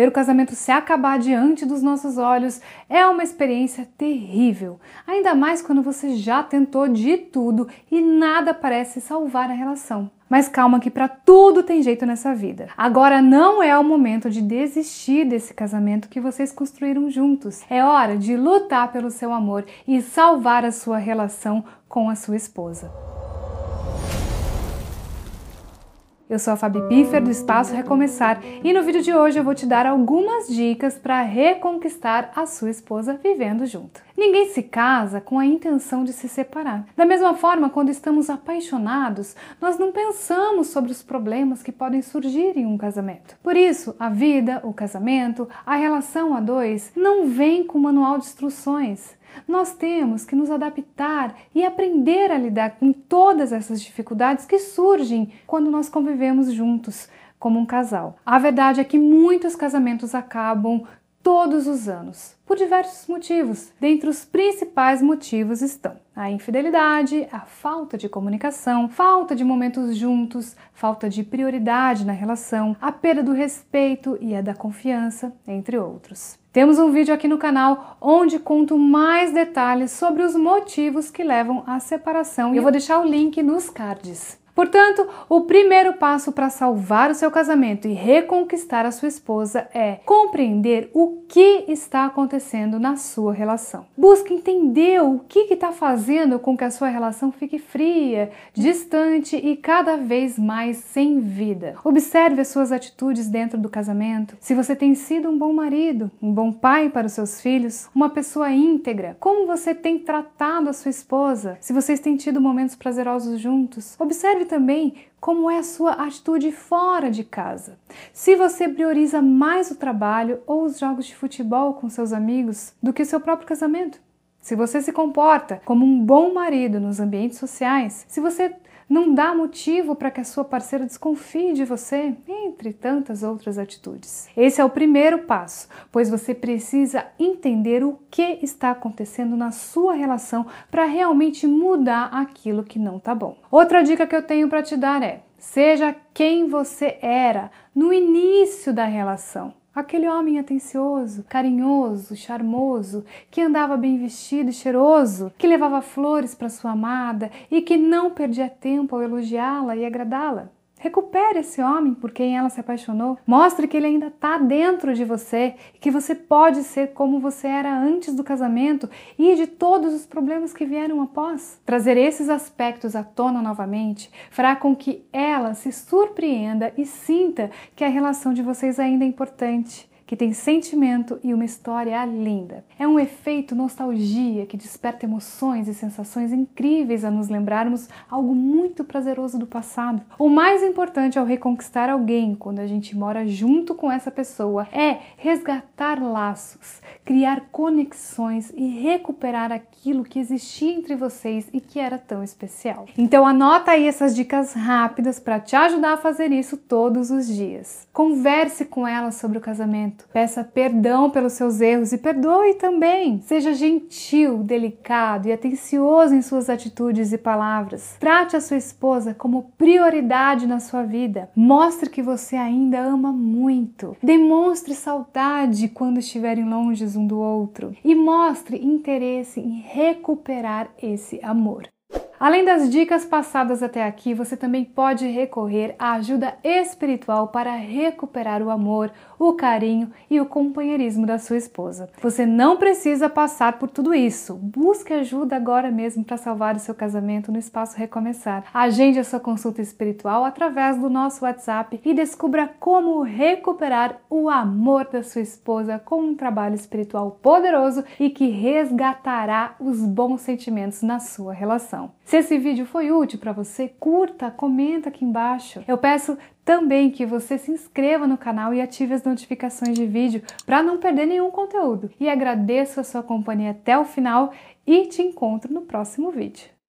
Ver o casamento se acabar diante dos nossos olhos é uma experiência terrível, ainda mais quando você já tentou de tudo e nada parece salvar a relação. Mas calma que para tudo tem jeito nessa vida. Agora não é o momento de desistir desse casamento que vocês construíram juntos. É hora de lutar pelo seu amor e salvar a sua relação com a sua esposa. Eu sou a Fabi Piffer do Espaço Recomeçar e no vídeo de hoje eu vou te dar algumas dicas para reconquistar a sua esposa vivendo junto. Ninguém se casa com a intenção de se separar. Da mesma forma, quando estamos apaixonados, nós não pensamos sobre os problemas que podem surgir em um casamento. Por isso, a vida, o casamento, a relação a dois não vem com manual de instruções. Nós temos que nos adaptar e aprender a lidar com todas essas dificuldades que surgem quando nós convivemos juntos como um casal. A verdade é que muitos casamentos acabam todos os anos, por diversos motivos. Dentre os principais motivos estão a infidelidade, a falta de comunicação, falta de momentos juntos, falta de prioridade na relação, a perda do respeito e a da confiança, entre outros. Temos um vídeo aqui no canal onde conto mais detalhes sobre os motivos que levam à separação eu vou deixar o link nos cards. Portanto, o primeiro passo para salvar o seu casamento e reconquistar a sua esposa é compreender o que está acontecendo na sua relação. Busque entender o que está fazendo com que a sua relação fique fria, distante e cada vez mais sem vida. Observe as suas atitudes dentro do casamento. Se você tem sido um bom marido, um bom pai para os seus filhos, uma pessoa íntegra, como você tem tratado a sua esposa, se vocês têm tido momentos prazerosos juntos. Observe também como é a sua atitude fora de casa. Se você prioriza mais o trabalho ou os jogos de futebol com seus amigos do que seu próprio casamento. Se você se comporta como um bom marido nos ambientes sociais, se você não dá motivo para que a sua parceira desconfie de você, entre tantas outras atitudes. Esse é o primeiro passo, pois você precisa entender o que está acontecendo na sua relação para realmente mudar aquilo que não está bom. Outra dica que eu tenho para te dar é: seja quem você era no início da relação. Aquele homem atencioso, carinhoso, charmoso, que andava bem vestido e cheiroso, que levava flores para sua amada e que não perdia tempo ao elogiá-la e agradá-la. Recupere esse homem por quem ela se apaixonou. Mostre que ele ainda está dentro de você e que você pode ser como você era antes do casamento e de todos os problemas que vieram após. Trazer esses aspectos à tona novamente fará com que ela se surpreenda e sinta que a relação de vocês ainda é importante que tem sentimento e uma história linda. É um efeito nostalgia que desperta emoções e sensações incríveis a nos lembrarmos algo muito prazeroso do passado. O mais importante ao reconquistar alguém quando a gente mora junto com essa pessoa é resgatar laços, criar conexões e recuperar aquilo que existia entre vocês e que era tão especial. Então anota aí essas dicas rápidas para te ajudar a fazer isso todos os dias. Converse com ela sobre o casamento Peça perdão pelos seus erros e perdoe também. Seja gentil, delicado e atencioso em suas atitudes e palavras. Trate a sua esposa como prioridade na sua vida. Mostre que você ainda ama muito. Demonstre saudade quando estiverem longe um do outro e mostre interesse em recuperar esse amor. Além das dicas passadas até aqui, você também pode recorrer à ajuda espiritual para recuperar o amor, o carinho e o companheirismo da sua esposa. Você não precisa passar por tudo isso. Busque ajuda agora mesmo para salvar o seu casamento no espaço Recomeçar. Agende a sua consulta espiritual através do nosso WhatsApp e descubra como recuperar o amor da sua esposa com um trabalho espiritual poderoso e que resgatará os bons sentimentos na sua relação. Se esse vídeo foi útil para você, curta, comenta aqui embaixo. Eu peço também que você se inscreva no canal e ative as notificações de vídeo para não perder nenhum conteúdo. E agradeço a sua companhia até o final e te encontro no próximo vídeo.